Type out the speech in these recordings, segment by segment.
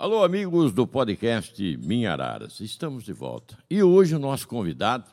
Alô, amigos do podcast Minha Araras, estamos de volta. E hoje o nosso convidado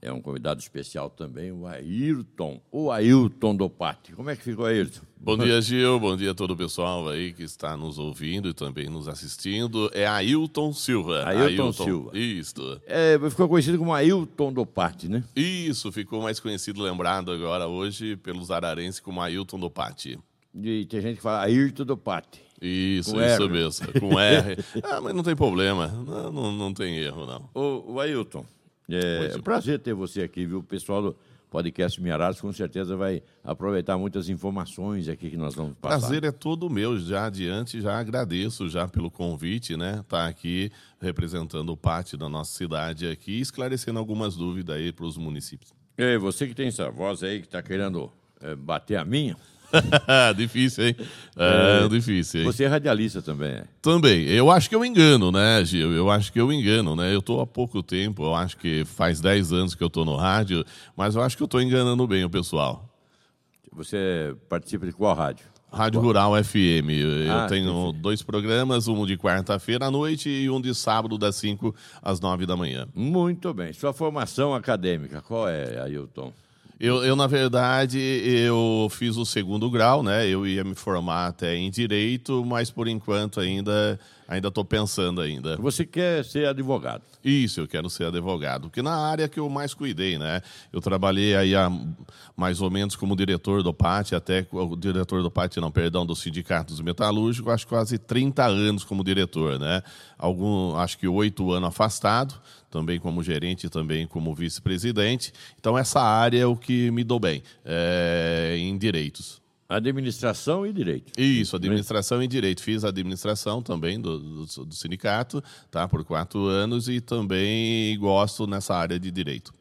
é um convidado especial também, o Ayrton, o Ailton do Pátio. Como é que ficou, Ayrton? Bom dia, Gil. Bom dia a todo o pessoal aí que está nos ouvindo e também nos assistindo. É Ailton Silva. Ailton, Ailton Silva. Isso. É, ficou conhecido como Ailton do Pátio, né? Isso, ficou mais conhecido, lembrado agora hoje pelos ararenses como Ailton do Pátio. E tem gente que fala Ayrton do Pátio. Isso, com isso R. mesmo. Com R. ah, mas não tem problema. Não, não, não tem erro, não. O, o Ailton, é, é um prazer ter você aqui, viu? O pessoal do podcast Miarados com certeza vai aproveitar muitas informações aqui que nós vamos passar. Prazer é todo meu. Já adiante, já agradeço já pelo convite, né? Estar tá aqui representando pátio da nossa cidade aqui, esclarecendo algumas dúvidas aí para os municípios. E você que tem essa voz aí que está querendo é, bater a minha, difícil, hein? É, é, difícil, hein? Você é radialista também, é? Também. Eu acho que eu engano, né, Gil? Eu acho que eu engano, né? Eu estou há pouco tempo, eu acho que faz 10 anos que eu estou no rádio, mas eu acho que eu estou enganando bem o pessoal. Você participa de qual rádio? Rádio Rural FM. Eu ah, tenho dois programas, um de quarta-feira à noite e um de sábado, das 5 às 9 da manhã. Muito bem. Sua formação acadêmica, qual é, Ailton? Eu, eu, na verdade, eu fiz o segundo grau, né? Eu ia me formar até em direito, mas por enquanto ainda ainda estou pensando ainda. Você quer ser advogado? Isso, eu quero ser advogado, porque na área que eu mais cuidei, né? Eu trabalhei aí há, mais ou menos como diretor do PAT, até o diretor do PAT, não, perdão, do Sindicato dos Metalúrgicos, acho quase 30 anos como diretor, né? Algum, acho que oito anos afastado, também como gerente, também como vice-presidente. Então, essa área é o que me dou bem, é, em direitos. Administração e direito. Isso, administração e direito. Fiz administração também do, do, do, sindicato, tá, por quatro anos e também gosto nessa área de direito.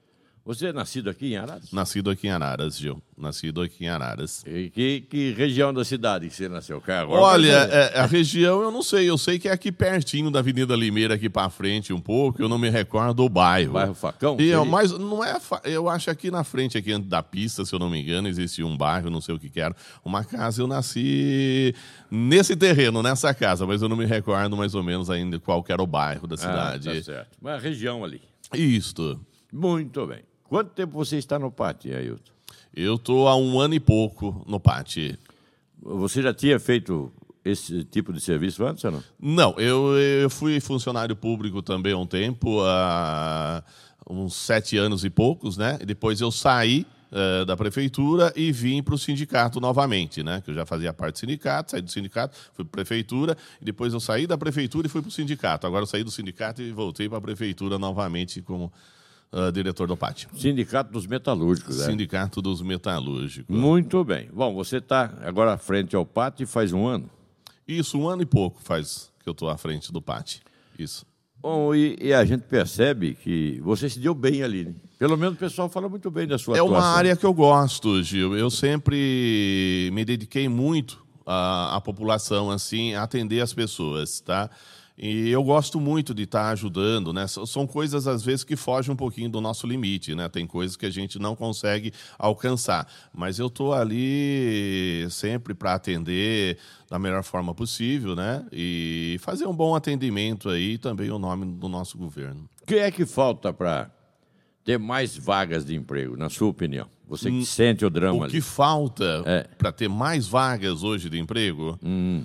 Você é nascido aqui em Araras? Nascido aqui em Araras, Gil. Nascido aqui em Araras. E que, que região da cidade que você nasceu? Agora Olha, é, a região eu não sei. Eu sei que é aqui pertinho da Avenida Limeira, aqui para frente um pouco. Eu não me recordo do bairro. Bairro Facão? E, eu, mas não é. Eu acho aqui na frente, aqui da pista, se eu não me engano, existia um bairro, não sei o que, que era. Uma casa. Eu nasci nesse terreno, nessa casa, mas eu não me recordo mais ou menos ainda qual era o bairro da cidade. Ah, tá certo. Mas a região ali. Isto. Muito bem. Quanto tempo você está no pátio, Ailton? Eu estou há um ano e pouco no pátio. Você já tinha feito esse tipo de serviço antes ou não? Não, eu, eu fui funcionário público também há um tempo, há uns sete anos e poucos, né? Depois eu saí uh, da prefeitura e vim para o sindicato novamente, né? Que eu já fazia parte do sindicato, saí do sindicato, fui para a prefeitura, e depois eu saí da prefeitura e fui para o sindicato. Agora eu saí do sindicato e voltei para a prefeitura novamente como uh, diretor do pátio. Sindicato dos Metalúrgicos, é? Sindicato dos Metalúrgicos. Muito bem. Bom, você está agora à frente ao pátio faz um ano? Isso, um ano e pouco faz que eu estou à frente do pátio. Isso. Bom, e, e, a gente percebe que você se deu bem ali, né? Pelo menos o pessoal fala muito bem da sua é atuação. É uma área que eu gosto, Gil. Eu sempre me dediquei muito à, à população, assim, a atender as pessoas, tá? E eu gosto muito de estar ajudando, né? São coisas, às vezes, que fogem um pouquinho do nosso limite, né? Tem coisas que a gente não consegue alcançar. Mas eu estou ali sempre para atender da melhor forma possível, né? E fazer um bom atendimento aí também o nome do nosso governo. O que é que falta para ter mais vagas de emprego, na sua opinião? Você que hum, sente o drama O ali. que falta é. para ter mais vagas hoje de emprego? Hum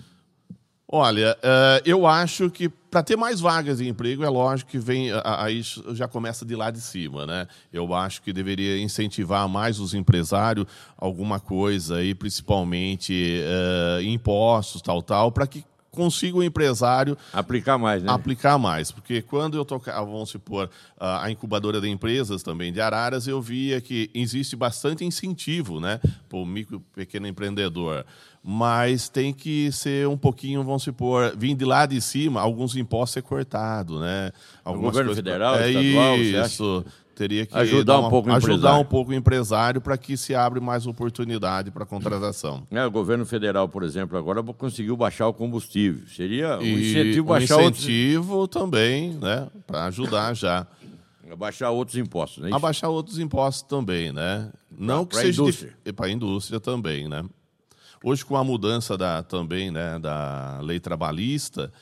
Olha, uh, eu acho que para ter mais vagas de emprego, é lógico que vem aí já começa de lá de cima, né? Eu acho que deveria incentivar mais os empresários alguma coisa aí, principalmente uh, impostos, tal, tal, para que consiga o empresário aplicar mais, né? Aplicar mais, porque quando eu tocava, vamos supor, a incubadora de empresas também de Araras, eu via que existe bastante incentivo, né, para o micro pequeno empreendedor mas tem que ser um pouquinho, vamos supor, vir de lá de cima, alguns impostos ser cortado, né? Algumas o governo coisas... federal, é estadual, isso. Teria que ajudar uma, um pouco o ajudar empresário. um pouco o empresário para que se abra mais oportunidade para contratação. É, o governo federal, por exemplo, agora conseguiu baixar o combustível. Seria um incentivo e baixar um incentivo outros... também, né, para ajudar já. Abaixar outros impostos, né? Abaixar outros impostos também, né? Não pra, que seja indústria. para a indústria também, né? Hoje, com a mudança da, também né, da lei trabalhista,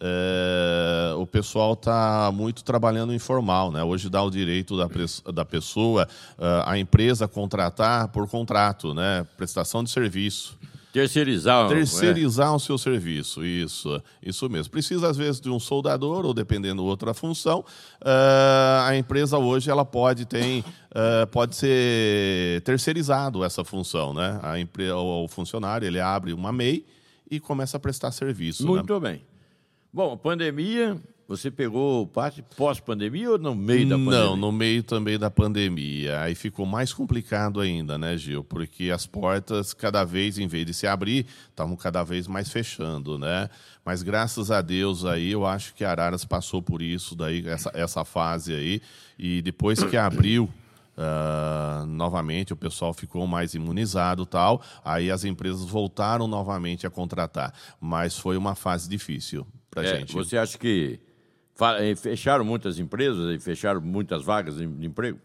é, o pessoal está muito trabalhando informal. Né? Hoje dá o direito da, da pessoa, uh, a empresa contratar por contrato, né? prestação de serviço. Terceirizar. Terceirizar é. o seu serviço, isso, isso mesmo. Precisa, às vezes, de um soldador, ou dependendo outra função. Uh, a empresa hoje ela pode, tem, uh, pode ser terceirizado essa função. Né? A empresa, o funcionário ele abre uma MEI e começa a prestar serviço. Né? Muito né? bem. Bom, pandemia, você pegou parte pós-pandemia ou no meio da pandemia? Não, no meio também da pandemia. Aí ficou mais complicado ainda, né, Gil? Porque as portas, cada vez, em vez de se abrir, estavam cada vez mais fechando, né? Mas graças a Deus aí, eu acho que Araras passou por isso, daí, essa, essa fase aí. E depois que abriu, Uh, novamente o pessoal ficou mais imunizado tal. Aí as empresas voltaram novamente a contratar. Mas foi uma fase difícil para é, gente. você acha que eh, fecharam muitas empresas e fecharam muitas vagas de emprego?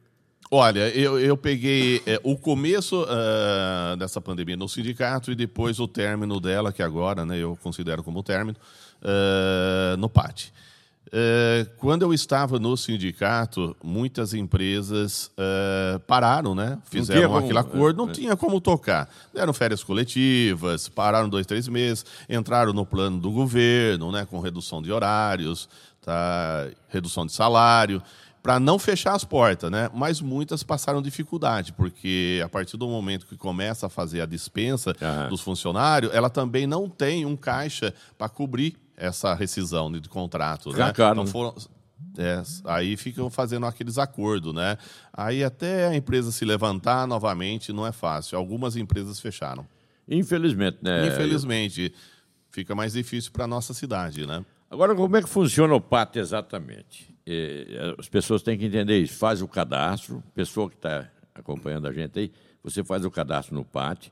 Olha, eu, eu peguei é, o começo uh, dessa pandemia no sindicato e depois o término dela, que agora né, eu considero como término, uh, no PAT. É, quando eu estava no sindicato, muitas empresas é, pararam, né? Fizeram como, aquele acordo, não é, tinha como tocar. Deram férias coletivas, pararam dois, três meses, entraram no plano do governo, né? Com redução de horários, tá? redução de salário, para não fechar as portas, né? Mas muitas passaram dificuldade, porque a partir do momento que começa a fazer a dispensa uhum. dos funcionários, ela também não tem um caixa para cobrir essa rescisão de contrato. né? Então foram, é, aí ficam fazendo aqueles acordos, né? Aí até a empresa se levantar novamente não é fácil. Algumas empresas fecharam. Infelizmente, né? Infelizmente. Fica mais difícil para a nossa cidade, né? Agora, como é que funciona o PAT exatamente? as pessoas têm que entender isso. Faz o cadastro, pessoa que está acompanhando a gente aí, você faz o cadastro no PAT,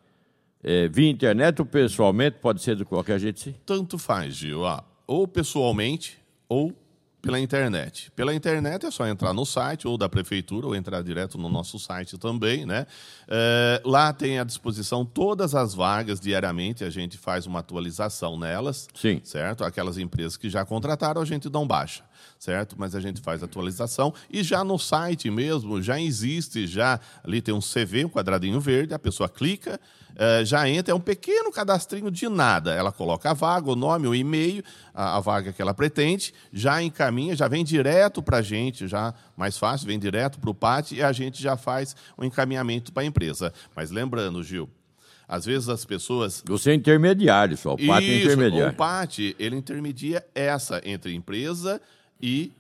é, via internet ou pessoalmente? Pode ser de qualquer jeito, sim? Tanto faz, Gil. Ah, ou pessoalmente ou pela internet. Pela internet é só entrar no site ou da prefeitura ou entrar direto no nosso site também, né? É, lá tem à disposição todas as vagas diariamente, a gente faz uma atualização nelas, Sim. certo? Aquelas empresas que já contrataram, a gente dá um baixa, certo? Mas a gente faz atualização e já no site mesmo já existe, já ali tem um CV, um quadradinho verde, a pessoa clica, é, já entra, é um pequeno cadastrinho de nada. Ela coloca a vaga, o nome, o e-mail, a, a vaga que ela pretende, já encaminha, já vem direto para a gente, já mais fácil, vem direto para o PAT e a gente já faz o um encaminhamento para a empresa. Mas lembrando, Gil, às vezes as pessoas. Você é intermediário só, o PAT é intermediário. O PAT, ele intermedia essa entre empresa e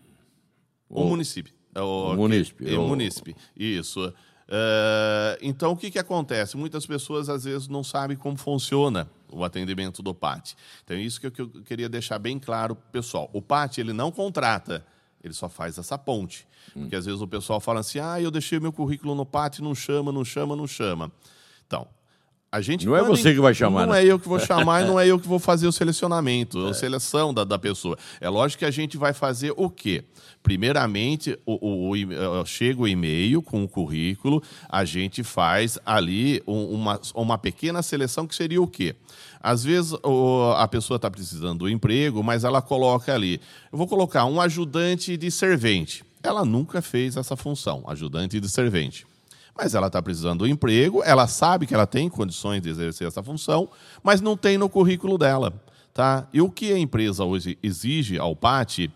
o, o município. O, o município. O, o município. Isso. Uh, então, o que, que acontece? Muitas pessoas, às vezes, não sabem como funciona o atendimento do PAT. Então, é isso que eu, que eu queria deixar bem claro pessoal. O PAT, ele não contrata, ele só faz essa ponte. Hum. Porque, às vezes, o pessoal fala assim, ah, eu deixei meu currículo no PAT, não chama, não chama, não chama. Então, a gente não é você que vai chamar. Não né? é eu que vou chamar e não é eu que vou fazer o selecionamento, é. a seleção da, da pessoa. É lógico que a gente vai fazer o quê? Primeiramente, o, o, o chega o e-mail com o currículo, a gente faz ali uma, uma pequena seleção que seria o quê? Às vezes o, a pessoa está precisando do emprego, mas ela coloca ali. Eu vou colocar um ajudante de servente. Ela nunca fez essa função, ajudante de servente mas ela está precisando do emprego, ela sabe que ela tem condições de exercer essa função, mas não tem no currículo dela. Tá? E o que a empresa hoje exige ao PAT?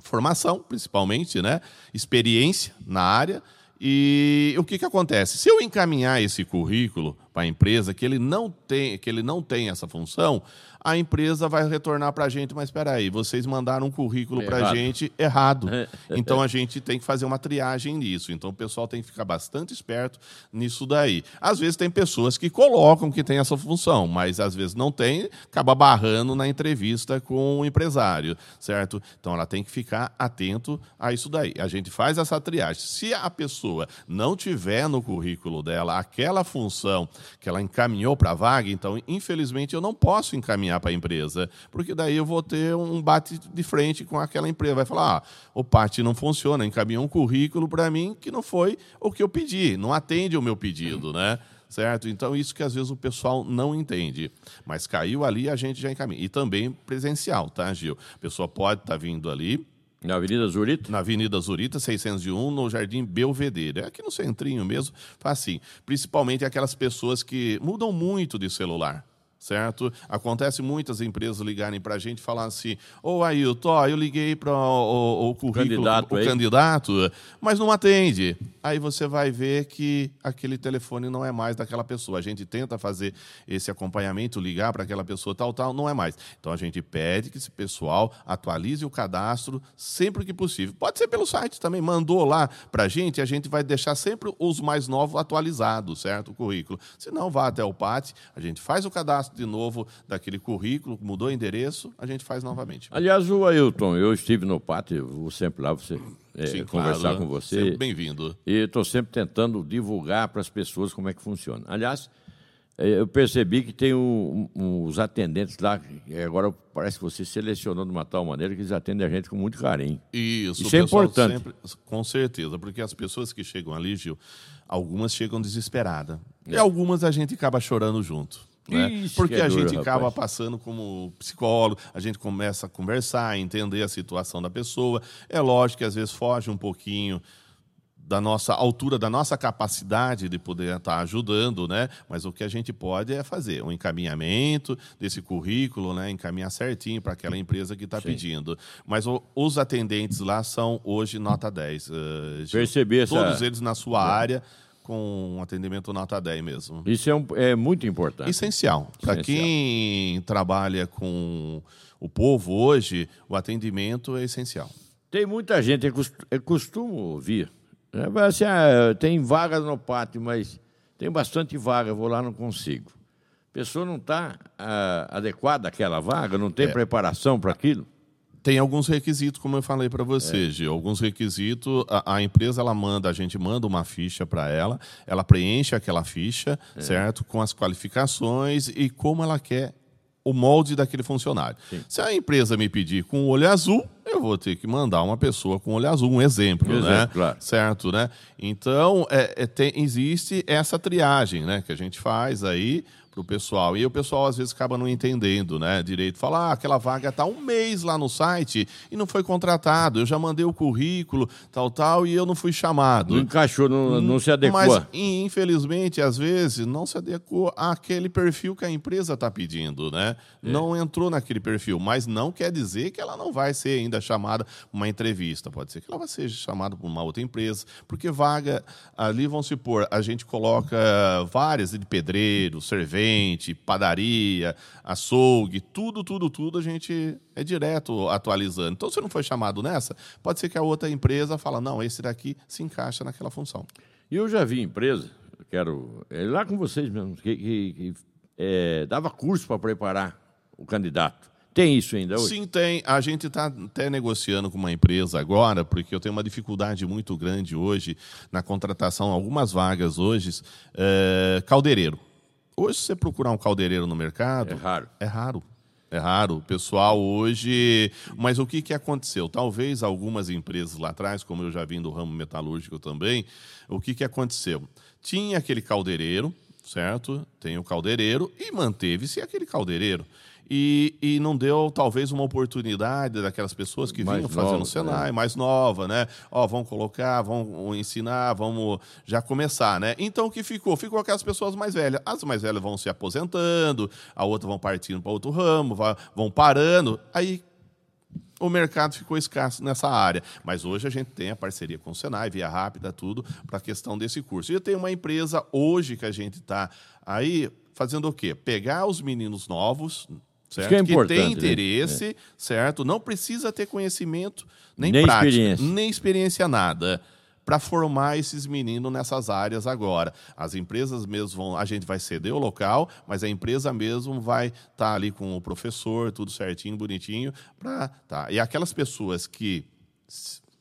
Formação, principalmente, né? experiência na área. E o que, que acontece? Se eu encaminhar esse currículo para a empresa que ele não tem, que ele não tem essa função, a empresa vai retornar para a gente, mas espera aí, vocês mandaram um currículo para a gente errado. Então a gente tem que fazer uma triagem nisso. Então o pessoal tem que ficar bastante esperto nisso daí. Às vezes tem pessoas que colocam que tem essa função, mas às vezes não tem, acaba barrando na entrevista com o empresário, certo? Então ela tem que ficar atento a isso daí. A gente faz essa triagem. Se a pessoa não tiver no currículo dela aquela função que ela encaminhou para a vaga, então infelizmente eu não posso encaminhar para a empresa, porque daí eu vou ter um bate de frente com aquela empresa. Vai falar: ah, o PAT não funciona, encaminhou um currículo para mim que não foi o que eu pedi, não atende o meu pedido, né? certo? Então, isso que às vezes o pessoal não entende. Mas caiu ali, a gente já encaminha. E também presencial, tá, Gil? A pessoa pode estar tá vindo ali, na Avenida Zurita? Na Avenida Zurita, 601, no Jardim Belvedere. É aqui no centrinho mesmo, faz assim. Principalmente aquelas pessoas que mudam muito de celular certo? Acontece muitas empresas ligarem para a gente e falar assim: Ô Ailton, eu liguei para o, o, currículo, candidato o candidato, mas não atende. Aí você vai ver que aquele telefone não é mais daquela pessoa. A gente tenta fazer esse acompanhamento, ligar para aquela pessoa tal, tal, não é mais. Então a gente pede que esse pessoal atualize o cadastro sempre que possível. Pode ser pelo site também, mandou lá para a gente, a gente vai deixar sempre os mais novos atualizados, certo? O currículo. Se não, vá até o PAT, a gente faz o cadastro de novo daquele currículo, mudou o endereço, a gente faz novamente. Aliás, o Ailton, eu estive no pátio, vou sempre lá você, é, Sim, conversar claro, com você. bem-vindo. E estou sempre tentando divulgar para as pessoas como é que funciona. Aliás, é, eu percebi que tem um, um, os atendentes lá, agora parece que você selecionou de uma tal maneira que eles atendem a gente com muito carinho. Isso, Isso é importante. Sempre, com certeza, porque as pessoas que chegam ali, Gil, algumas chegam desesperadas. É. E algumas a gente acaba chorando junto. Né? Ixi, Porque a gente acaba passando como psicólogo, a gente começa a conversar, entender a situação da pessoa. É lógico que às vezes foge um pouquinho da nossa altura, da nossa capacidade de poder estar ajudando, né? Mas o que a gente pode é fazer um encaminhamento desse currículo, né? Encaminhar certinho para aquela empresa que está pedindo. Mas o, os atendentes lá são hoje nota 10. Uh, Perceber Todos essa... eles na sua é. área com um atendimento nota 10 mesmo. Isso é, um, é muito importante. Essencial. Para quem trabalha com o povo hoje, o atendimento é essencial. Tem muita gente, eu costumo ouvir, né? assim, ah, tem vagas no pátio, mas tem bastante vaga, vou lá não consigo. A pessoa não está ah, adequada àquela vaga, não tem é. preparação para aquilo. Tem alguns requisitos, como eu falei para você, é. Gil. Alguns requisitos, a, a, empresa ela manda, a gente manda uma ficha para ela, ela preenche aquela ficha, é. certo? Com as qualificações e como ela quer o molde daquele funcionário. Sim. Se a empresa me pedir com olho azul, eu vou ter que mandar uma pessoa com olho azul, um exemplo, exemplo né? Claro. Certo, né? Então, é, é, tem, existe essa triagem, né? Que a gente faz aí para o pessoal. E o pessoal às vezes acaba não entendendo, né? Direito. Fala, ah, aquela vaga está um mês lá no site e não foi contratado. Eu já mandei o currículo, tal, tal, e eu não fui chamado. Não encaixou, não, não se adequou. Mas, infelizmente, às vezes, não se adequou àquele perfil que a empresa está pedindo, né? É. Não entrou naquele perfil. Mas não quer dizer que ela não vai ser ainda chamada para uma entrevista. Pode ser que ela seja chamada por uma outra empresa, porque vaga ali, vão se pôr, a gente coloca várias de pedreiro, cerveja padaria, açougue, tudo, tudo, tudo a gente é direto atualizando. Então, se não foi chamado nessa, pode ser que a outra empresa fala, não, esse daqui se encaixa naquela função. E eu já vi empresa, quero é lá com vocês mesmo, que, que, que é, dava curso para preparar o candidato. Tem isso ainda hoje? Sim, tem. A gente está até negociando com uma empresa agora, porque eu tenho uma dificuldade muito grande hoje na contratação, algumas vagas hoje, é, caldeireiro. Hoje, se você procurar um caldeireiro no mercado. É raro. É raro. É raro. O pessoal hoje. Mas o que, que aconteceu? Talvez algumas empresas lá atrás, como eu já vim do ramo metalúrgico também, o que, que aconteceu? Tinha aquele caldeireiro, certo? Tem o caldeireiro e manteve-se aquele caldeireiro e, e não deu talvez uma oportunidade daquelas pessoas que mais vinham nova, fazendo Senai, né? mais nova, né? Ó, vão colocar, vão ensinar, vamos já começar, né? Então o que ficou? Ficou aquelas pessoas mais velhas. As mais velhas vão se aposentando, a outra vão partindo para outro ramo, vão parando. Aí o mercado ficou escasso nessa área. Mas hoje a gente tem a parceria com o Senai, Via Rápida, tudo, para a questão desse curso. E tem uma empresa hoje que a gente está aí fazendo o quê? Pegar os meninos novos, certo? Que, é que tem né? interesse, né? certo? Não precisa ter conhecimento nem, nem prática, experiência. nem experiência nada para formar esses meninos nessas áreas agora. As empresas mesmo vão, a gente vai ceder o local, mas a empresa mesmo vai estar tá ali com o professor, tudo certinho, bonitinho, para tá. E aquelas pessoas que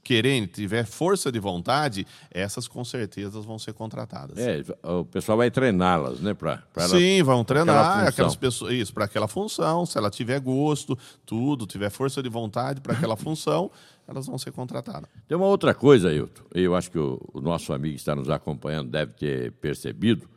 querendo, tiver força de vontade, essas com certeza vão ser contratadas. É, o pessoal vai treiná-las, né? Pra, pra Sim, vão treinar aquelas pessoas, isso, para aquela função, se ela tiver gosto, tudo, tiver força de vontade para aquela função, elas vão ser contratadas. Tem uma outra coisa, Ailton, eu acho que o, o nosso amigo que está nos acompanhando deve ter percebido,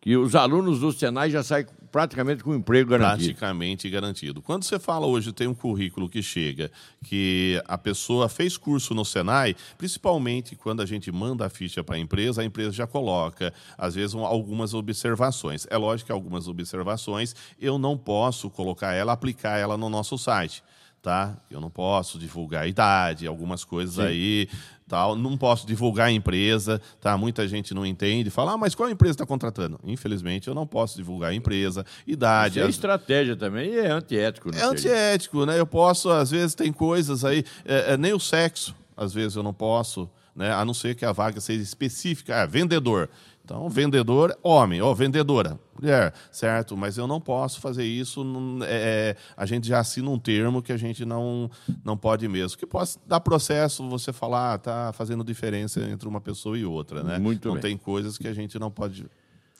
que os alunos do Senai já saem praticamente com emprego garantido. Praticamente garantido. Quando você fala hoje, tem um currículo que chega, que a pessoa fez curso no Senai, principalmente quando a gente manda a ficha para a empresa, a empresa já coloca, às vezes, algumas observações. É lógico que algumas observações eu não posso colocar ela, aplicar ela no nosso site tá? Eu não posso divulgar a idade, algumas coisas Sim. aí, tal. Não posso divulgar a empresa, tá? Muita gente não entende, fala, ah, mas qual empresa está contratando? Infelizmente, eu não posso divulgar a empresa, idade. Isso é as... estratégia também e é antiético. É antiético, né? Eu posso, às vezes, tem coisas aí, é, é, nem o sexo, às vezes eu não posso, né? A não ser que a vaga seja específica, é, vendedor. Então, vendedor, homem, ou vendedora, mulher, certo? Mas eu não posso fazer isso. É, a gente já assina um termo que a gente não, não pode mesmo. Que pode dar processo você falar, ah, tá fazendo diferença entre uma pessoa e outra, né? Muito não bem. tem coisas que a gente não pode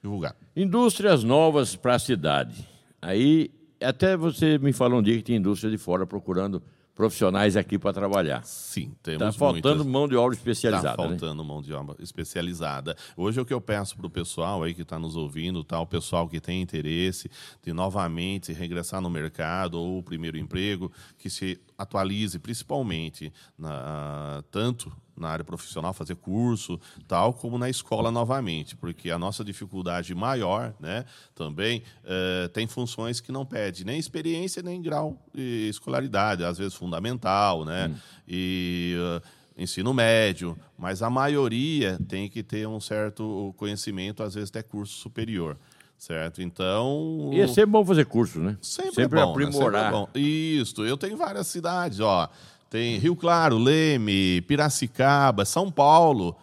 divulgar. Indústrias novas para a cidade. Aí, até você me falou um dia que tem indústria de fora procurando profissionais aqui para trabalhar. Sim, temos Está faltando muitas... mão de obra especializada. Está faltando né? mão de obra especializada. Hoje o que eu peço para o pessoal aí que está nos ouvindo, tá, o pessoal que tem interesse de novamente regressar no mercado ou o primeiro emprego, que se atualize principalmente na, tanto na área profissional, fazer curso, tal, como na escola novamente, porque a nossa dificuldade maior, né, também uh, tem funções que não pede nem experiência nem grau de escolaridade, às vezes fundamental, né, hum. e uh, ensino médio, mas a maioria tem que ter um certo conhecimento, às vezes até curso superior certo? Então. E é sempre bom fazer curso, né? Sempre, sempre é bom, aprimorar. Né? Sempre é Isso, eu tenho várias cidades, ó. Tem Rio Claro, Leme, Piracicaba, São Paulo,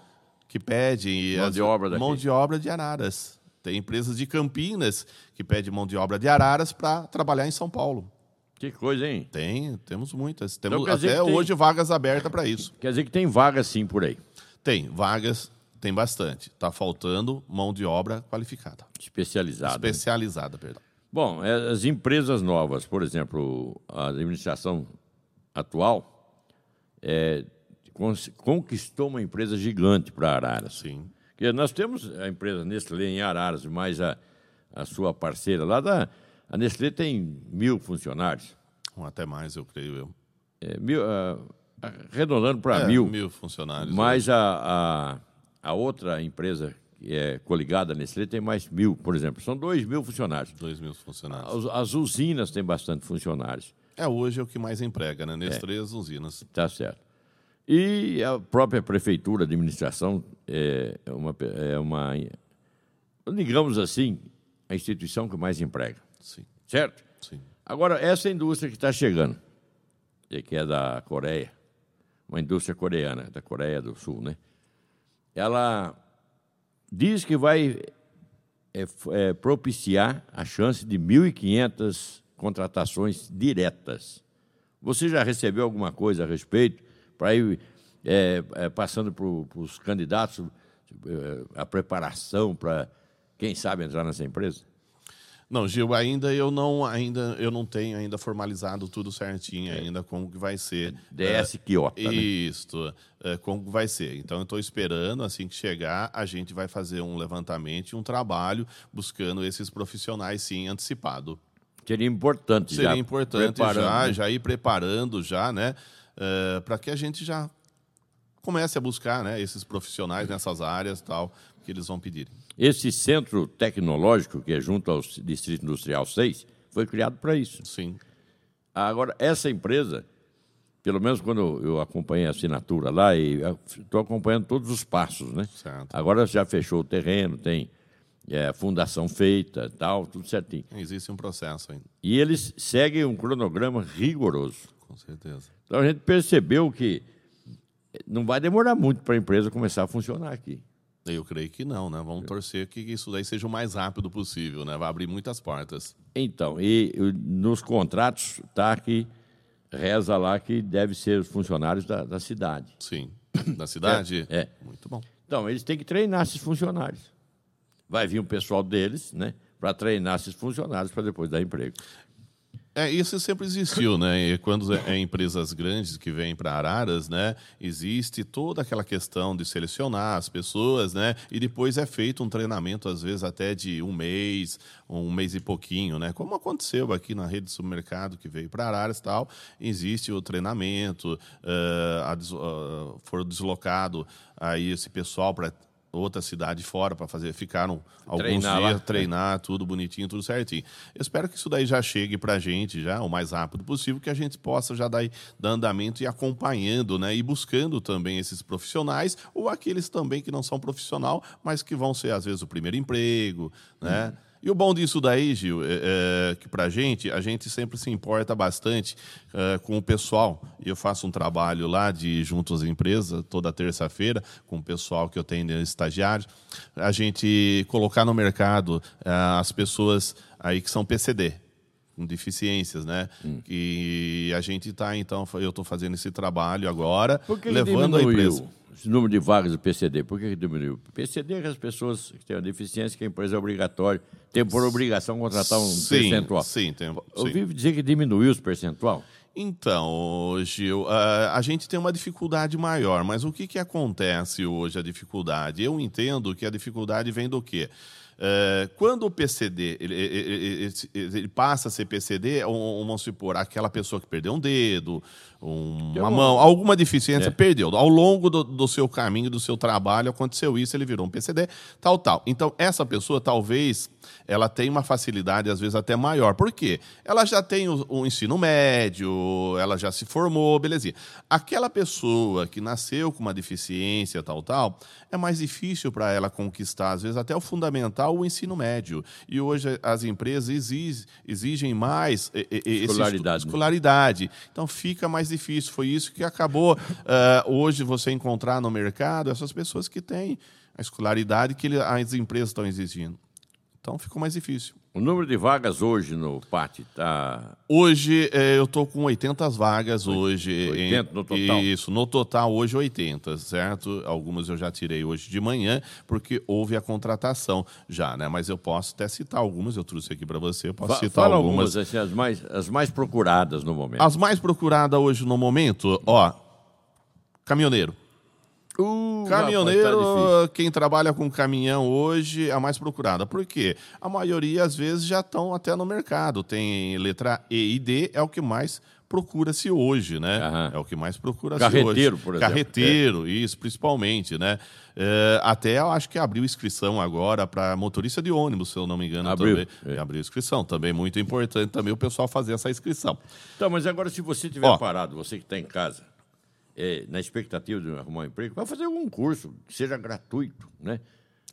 que pedem mão de obra daqui. mão de obra de Araras. Tem empresas de Campinas que pedem mão de obra de Araras para trabalhar em São Paulo. Que coisa, hein? Tem, temos muitas. Temos então, até hoje tem... vagas abertas para isso. Quer dizer que tem vagas sim por aí? Tem, vagas tem bastante. Está faltando mão de obra qualificada. Especializada. Especializada, perdão. Bom, é, as empresas novas, por exemplo, a administração atual, é, conquistou uma empresa gigante para Araras. Sim. Porque nós temos a empresa Nestlé em Araras, mais a, a sua parceira lá da. A Nestlé tem mil funcionários. Até mais, eu creio eu. É, mil, uh, arredondando para é, mil. Mil funcionários. Mas a, a, a, outra empresa que é coligada à Nestlé tem mais mil, por exemplo. São dois mil funcionários. Dois mil funcionários. As, as usinas têm bastante funcionários. É, hoje é o que mais emprega, né? Nestlé é. as usinas. Tá certo. E a própria prefeitura, a administração, é uma, é uma, digamos assim, a instituição que mais emprega. Sim. Certo? Sim. Agora, essa indústria que está chegando, que é da Coreia, uma indústria coreana, da Coreia do Sul, né? Ela diz que vai é, é, propiciar a chance de 1.500 contratações diretas. Você já recebeu alguma coisa a respeito para ir é, é, passando para os candidatos é, a preparação para quem sabe entrar nessa empresa? Não, Gil, ainda eu não, ainda eu não tenho ainda formalizado tudo certinho é. ainda como que vai ser. DS Quiota, né? Isso, é, como que vai ser. Então eu estou esperando assim que chegar, a gente vai fazer um levantamento e um trabalho buscando esses profissionais sim antecipado. Seria importante Seria já. importante já, já ir preparando já, né? Uh, para que a gente já comece a buscar né, esses profissionais nessas áreas tal que eles vão pedir. Esse centro tecnológico, que é junto ao Distrito Industrial 6, foi criado para isso. Sim. Agora, essa empresa, pelo menos quando eu acompanhei a assinatura lá, e estou acompanhando todos os passos, né? Certo. Agora já fechou o terreno, tem é, fundação feita, tal, tudo certinho. Existe um processo ainda. E eles seguem um cronograma rigoroso. Com certeza. Então a gente percebeu que não vai demorar muito para a empresa começar a funcionar aqui. Eu creio que não, né? Vamos torcer que isso daí seja o mais rápido possível, né? Vai abrir muitas portas. Então, e nos contratos está que reza lá que deve ser os funcionários da, da cidade. Sim. Da cidade? É, é. Muito bom. Então, eles têm que treinar esses funcionários vai vir um pessoal deles, né, para treinar esses funcionários para depois dar emprego. É, isso sempre existiu, né? E quando é empresas grandes que vêm para Araras, né? Existe toda aquela questão de selecionar as pessoas, né? E depois é feito um treinamento, às vezes até de um mês, um mês e pouquinho, né? Como aconteceu aqui na rede de supermercado que veio para Araras e tal, existe o treinamento, uh, a, uh, for deslocado aí esse pessoal para outra cidade fora para fazer, ficaram alguns treinar dias, lá. treinar, tudo bonitinho, tudo certinho. Eu espero que isso daí já chegue para a gente já o mais rápido possível, que a gente possa já dar, dar andamento e acompanhando, né, e buscando também esses profissionais ou aqueles também que não são profissional, mas que vão ser às vezes o primeiro emprego, né? Uhum e o bom disso daí, Gil, é, é que para a gente, a gente sempre se importa bastante é, com o pessoal. Eu faço um trabalho lá de junto às empresas, toda terça-feira, com o pessoal que eu tenho de estagiário. A gente colocar no mercado é, as pessoas aí que são PCD, com deficiências, né? Hum. E a gente está, então, eu estou fazendo esse trabalho agora, levando a empresa esse número de vagas do PCD. Por que diminuiu? O PCD é que as pessoas que têm a deficiência, que a empresa é obrigatória, tem por obrigação contratar um sim, percentual. Sim, tem. Sim. Eu ouvi dizer que diminuiu os percentual. Então, Gil, a, gente tem uma dificuldade maior, mas o que, que acontece hoje, a dificuldade? Eu entendo que a dificuldade vem do quê? É, quando o PCD ele, ele, ele, ele, passa a ser PCD, vamos supor, aquela pessoa que perdeu um dedo, uma mão, alguma deficiência, é. perdeu. Ao longo do, do, seu caminho, do seu trabalho, aconteceu isso, ele virou um PCD, tal, tal. Então, essa pessoa, talvez, ela tenha uma facilidade, às vezes, até maior. Por quê? Ela já tem o, o ensino médio, ela já se formou, belezinha. Aquela pessoa que nasceu com uma deficiência, tal, tal, é mais difícil para ela conquistar, às vezes, até o fundamental, o ensino médio. E hoje as empresas exigem, mais escolaridade. Esse, escolaridade. Então, fica mais difícil. Foi isso que acabou uh, hoje você encontrar no mercado essas pessoas que têm a escolaridade que ele, as empresas estão exigindo. Então ficou mais difícil. O número de vagas hoje no PAT está. Hoje é, eu estou com 80 vagas 80, hoje. 80 em, no total? Isso, no total hoje 80, certo? Algumas eu já tirei hoje de manhã, porque houve a contratação já, né? Mas eu posso até citar algumas, eu trouxe aqui para você, eu posso Fa citar fala algumas. algumas assim, as, mais, as mais procuradas no momento. As mais procuradas hoje no momento, ó, caminhoneiro. Uh, Caminhoneiro, rapaz, tá quem trabalha com caminhão hoje é a mais procurada. Por quê? A maioria, às vezes, já estão até no mercado. Tem letra E e D, é o que mais procura-se hoje, né? Aham. É o que mais procura-se hoje. Carreteiro, por exemplo. Carreteiro, é. isso, principalmente, né? É, até eu acho que abriu inscrição agora para motorista de ônibus, se eu não me engano. Abriu. Também. É. Abriu inscrição. Também muito importante também o pessoal fazer essa inscrição. Então, mas agora se você tiver parado, você que está em casa, é, na expectativa de arrumar um emprego, vai fazer algum curso que seja gratuito, né?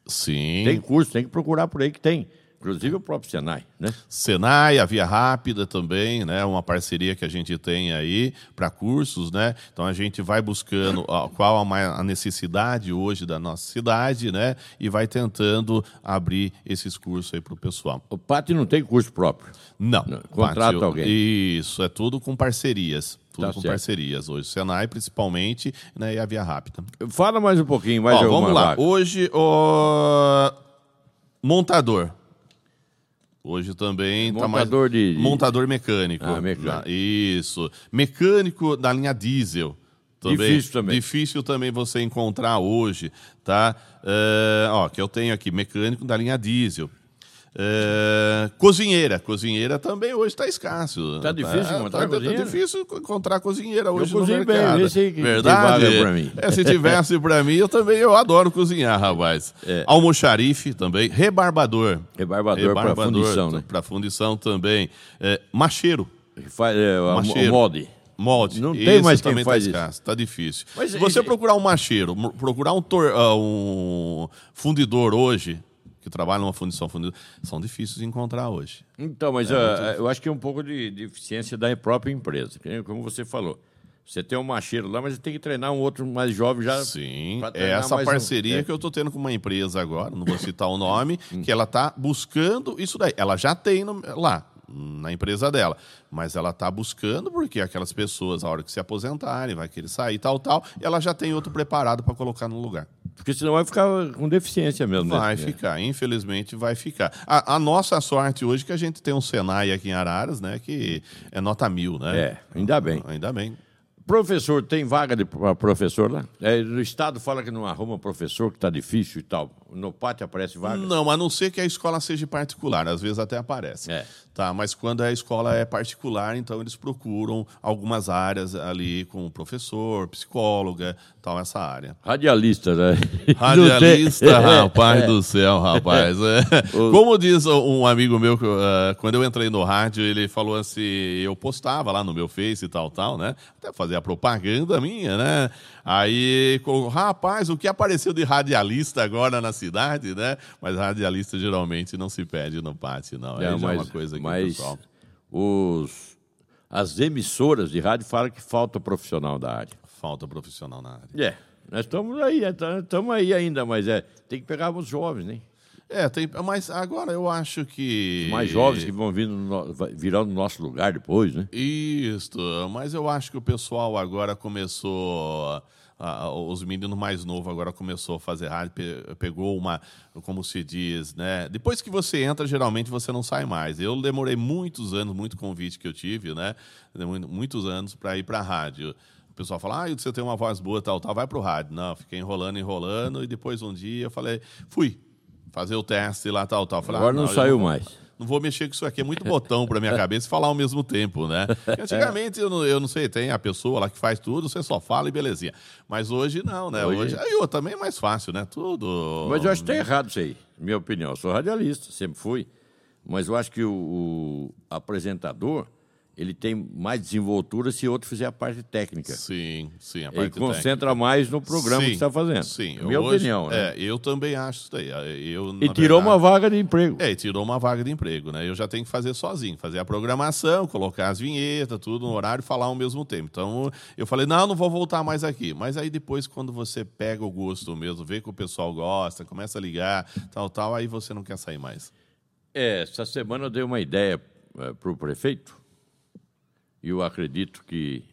Sim. Tem curso, tem que procurar por aí que tem. Inclusive o próprio Senai, né? Senai, a Via Rápida também, né? Uma parceria que a gente tem aí para cursos, né? Então a gente vai buscando qual a necessidade hoje da nossa cidade, né? E vai tentando abrir esses cursos aí para o pessoal. O PAT não tem curso próprio? Não. não contrata Pátio, alguém? Isso, é tudo com parcerias. Tudo tá com certo. parcerias hoje. Senai, principalmente, né, e a Via Rápida. Fala mais um pouquinho, mais Ó, Vamos lá. Vaga. Hoje, o montador. Hoje também tá montador mais... de montador mecânico. Ah, mecânico. Isso. Mecânico da linha diesel. Também. Difícil também. Difícil também você encontrar hoje, tá? É, ó, que eu tenho aqui mecânico da linha diesel. É, cozinheira. Cozinheira também hoje está escasso. Está difícil tá, encontrar tá, cozinheira? Difícil encontrar cozinheira hoje eu no mercado. Bem, esse Verdade? mim. É, se tivesse para mim, eu também eu adoro cozinhar, rapaz. É. Almoxarife também. Rebarbador. Rebarbador, Rebarbador para fundição, né? Para fundição também. É, macheiro. Faz, é, macheiro. molde. Molde. Não tem mais quem tá faz tá isso. Está difícil. Mas, Se você procurar um macheiro, procurar um, tor, uh, um fundidor hoje, que trabalham numa fundição fundidora, são difíceis de encontrar hoje. Então, mas é uh, eu acho que é um pouco de, de eficiência da própria empresa, como você falou. Você tem um macheiro lá, mas tem que treinar um outro mais jovem já. Sim, é essa parceria um... é. que eu estou tendo com uma empresa agora, não vou citar o nome, que ela está buscando isso daí. Ela já tem no, lá, na empresa dela. Mas ela está buscando porque aquelas pessoas, a hora que se aposentarem, vai querer sair, tal, tal, ela já tem outro preparado para colocar no lugar. Porque senão vai ficar com deficiência mesmo. Vai né? ficar, infelizmente vai ficar. A, a, nossa sorte hoje é que a gente tem um Senai aqui em Araras, né? Que é nota mil, né? É, ainda bem. Ainda bem. Professor, tem vaga de professor lá? É, no Estado fala que não arruma professor, que está difícil e tal. No pátio aparece vaga? Não, a não ser que a escola seja particular. Às vezes até aparece. É. Tá, mas quando a escola é particular, então eles procuram algumas áreas ali com professor, psicóloga, tal, essa área. Radialista, né? Radialista, rapaz é. do céu, rapaz. É. Como diz um amigo meu, uh, quando eu entrei no rádio, ele falou assim, eu postava lá no meu Face e tal, tal, né? Até fazer a propaganda minha, né? Aí, rapaz, o que apareceu de radialista agora na cidade, né? Mas radialista geralmente não se pede no pátio, não. É, é mas, uma coisa que mas pessoal... os, as emissoras de rádio falam que falta profissional da área. Falta profissional na área. É, nós estamos aí, estamos aí ainda, mas é, tem que pegar os jovens, né? É, tem, mas agora eu acho que. Os mais jovens que vão vir no, virando no nosso lugar depois, né? Isso, mas eu acho que o pessoal agora começou. os meninos mais novos agora começou a fazer rádio, pegou uma, como se diz, né? Depois que você entra, geralmente você não sai mais. Eu demorei muitos anos, muito convite que eu tive, né? Muitos anos para ir para a rádio. O pessoal fala, ah, você tem uma voz boa, tal, tal, vai para o rádio. Não, fiquei enrolando, enrolando, e depois um dia eu falei, fui fazer o teste lá, tal, tal. Falei, Agora ah, não, não saiu não, mais. Não vou mexer com isso aqui, é muito botão para minha cabeça falar ao mesmo tempo, né? Antigamente, eu não, eu não sei, tem a pessoa lá que faz tudo, você só fala e belezinha. Mas hoje não, né? Hoje, hoje aí, eu, também é mais fácil, né? Tudo. Mas eu acho que tá errado isso aí, minha opinião. Eu sou radialista, sempre fui. Mas eu acho que o, o apresentador ele tem mais desenvoltura se outro fizer a parte técnica. Sim, sim, a parte Ele concentra técnica. mais no programa sim, que está fazendo. Sim, minha hoje, opinião. Né? É, eu também acho isso daí. Eu, e tirou verdade, uma vaga de emprego. É, tirou uma vaga de emprego, né? Eu já tenho que fazer sozinho, fazer a programação, colocar as vinhetas, tudo no horário, falar ao mesmo tempo. Então, eu falei, não, não vou voltar mais aqui. Mas aí depois, quando você pega o gosto mesmo, vê que o pessoal gosta, começa a ligar, tal, tal, aí você não quer sair mais. É, essa semana eu dei uma ideia é, para o prefeito e eu acredito que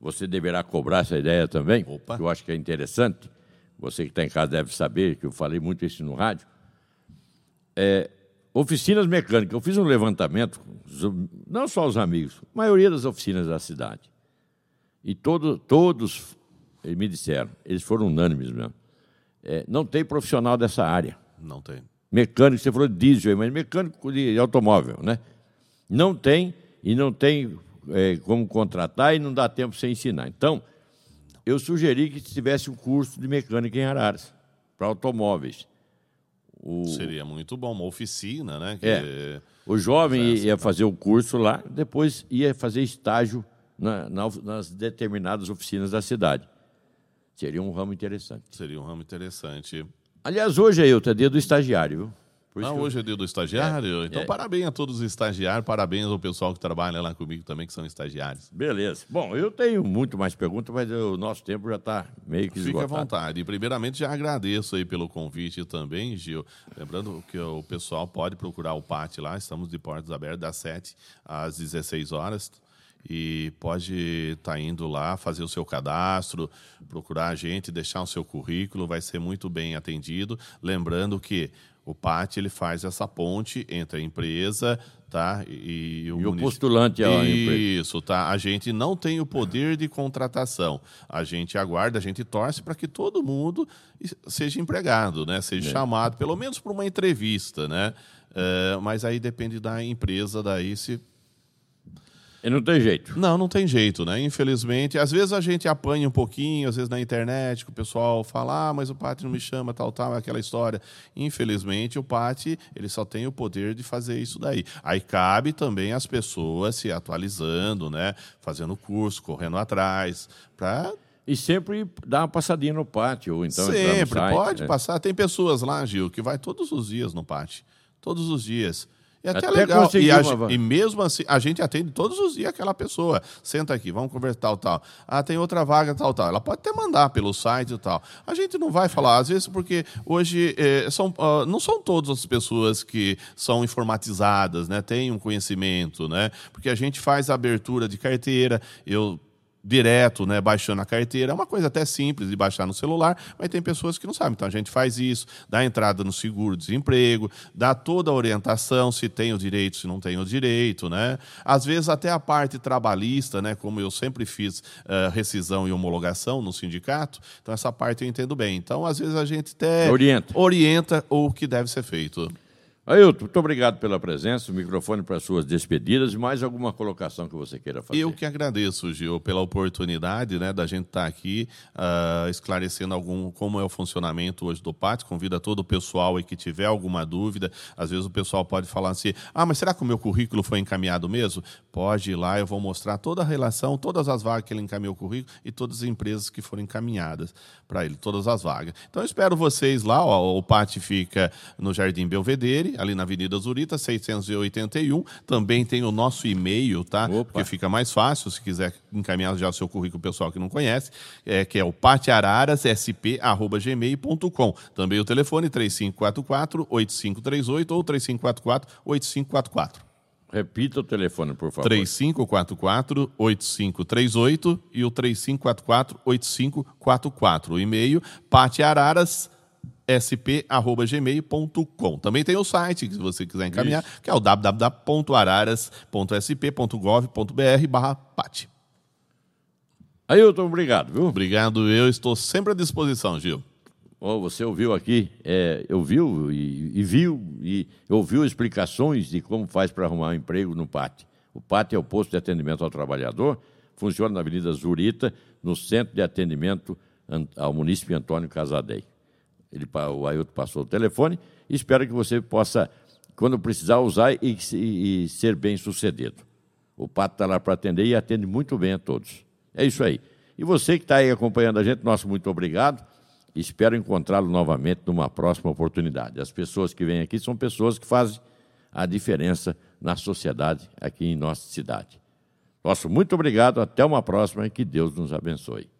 você deverá cobrar essa ideia também, Opa. que eu acho que é interessante. Você que está em casa deve saber, que eu falei muito isso no rádio. É, oficinas mecânicas. Eu fiz um levantamento, não só os amigos, a maioria das oficinas da cidade. E todo, todos me disseram, eles foram unânimes mesmo. É, não tem profissional dessa área. Não tem. Mecânico, você falou de diesel, mas mecânico de automóvel, né? Não tem, e não tem é, como contratar e não dá tempo sem ensinar. Então, eu sugeri que tivesse um curso de mecânica em Araras, para automóveis. O... Seria muito bom, uma oficina, né? Que... É. O jovem ia fazer o curso lá, depois ia fazer estágio na, na, nas determinadas oficinas da cidade. Seria um ramo interessante. Seria um ramo interessante. Aliás, hoje, aí, é dia do estagiário, viu? Por ah, hoje é dia do estagiário? É, então, é. parabéns a todos os estagiários, parabéns ao pessoal que trabalha lá comigo também, que são estagiários. Beleza. Bom, eu tenho muito mais perguntas, mas o nosso tempo já está meio que esgotado. Fique à vontade. E, primeiramente, já agradeço aí pelo convite também, Gil. Lembrando que o pessoal pode procurar o PAT lá, estamos de portas abertas das 7 às 16 horas e pode estar tá indo lá fazer o seu cadastro, procurar a gente, deixar o seu currículo, vai ser muito bem atendido. Lembrando que o PAT ele faz essa ponte entre a empresa tá, e, e o, e o postulante. Isso, tá. A gente não tem o poder de contratação. A gente aguarda, a gente torce para que todo mundo seja empregado, né? seja é. chamado, pelo menos para uma entrevista. Né? É, mas aí depende da empresa daí se e não tem jeito. Não, não tem jeito, né? Infelizmente. Às vezes a gente apanha um pouquinho, às vezes na internet, que o pessoal fala, ah, mas o Pati não me chama, tal, tal, aquela história. Infelizmente, o Pati, ele só tem o poder de fazer isso daí. Aí cabe também as pessoas se atualizando, né? Fazendo curso, correndo atrás, para e sempre dá uma passadinha no pátio, então Sempre, site, pode né? passar. Tem pessoas lá, Gil, que vai todos os dias no pátio. Todos os dias. E até, até legal. E, a, e, mesmo assim, a gente atende todos os dias aquela pessoa. Senta aqui, vamos conversar tal, tal. Ah, tem outra vaga, tal, tal. Ela pode até mandar pelo site e tal. A gente não vai falar, às vezes, porque hoje eh, são, uh, não são todas as pessoas que são informatizadas, né? Têm um conhecimento, né? Porque a gente faz a abertura de carteira. Eu direto, né, baixando a carteira. É uma coisa até simples de baixar no celular, mas tem pessoas que não sabem. Então a gente faz isso, dá entrada no seguro-desemprego, dá toda a orientação se tem o direito, se não tem o direito, né? Às vezes até a parte trabalhista, né, como eu sempre fiz uh, rescisão e homologação no sindicato, então essa parte eu entendo bem. Então às vezes a gente até orienta, orienta o que deve ser feito. Ailton, muito obrigado pela presença, o microfone para suas despedidas e mais alguma colocação que você queira fazer. Eu que agradeço, Gil, pela oportunidade né, da gente estar tá aqui uh, esclarecendo algum, como é o funcionamento hoje do PAT. Convido a todo o pessoal aí que tiver alguma dúvida. Às vezes o pessoal pode falar assim, ah, mas será que o meu currículo foi encaminhado mesmo? Pode ir lá, eu vou mostrar toda a relação, todas as vagas que ele encaminhou o currículo e todas as empresas que foram encaminhadas para ele, todas as vagas. Então eu espero vocês lá, ó, o PAT fica no Jardim Belvedere, ali na Avenida Zurita, 681. Também tem o nosso e-mail, tá? Opa. Porque fica mais fácil, se quiser encaminhar já o seu currículo pessoal que não conhece, é, que é o pateararassp.gmail.com. Também o telefone 3544-8538 ou 3544-8544. Repita o telefone, por favor. 3544-8538 e o 3544-8544. O e-mail, pateararas.com sp@gmail.com. Também tem o site, que se você quiser encaminhar, Isso. que é o www.araras.sp.gov.br/pat. Ailton, obrigado, viu? Obrigado, eu estou sempre à disposição, Gil. Oh, você ouviu aqui, é, ouviu e, e, viu e ouviu explicações de como faz para arrumar um emprego no PAT. O PAT é o posto de atendimento ao trabalhador, funciona na Avenida Zurita, no centro de atendimento ao município Antônio Casadei. Ele, o Ailton passou o telefone. Espero que você possa, quando precisar, usar e, e, e ser bem sucedido. O Pato está lá para atender e atende muito bem a todos. É isso aí. E você que está aí acompanhando a gente, nosso muito obrigado. Espero encontrá-lo novamente numa próxima oportunidade. As pessoas que vêm aqui são pessoas que fazem a diferença na sociedade aqui em nossa cidade. Nosso muito obrigado, até uma próxima e que Deus nos abençoe.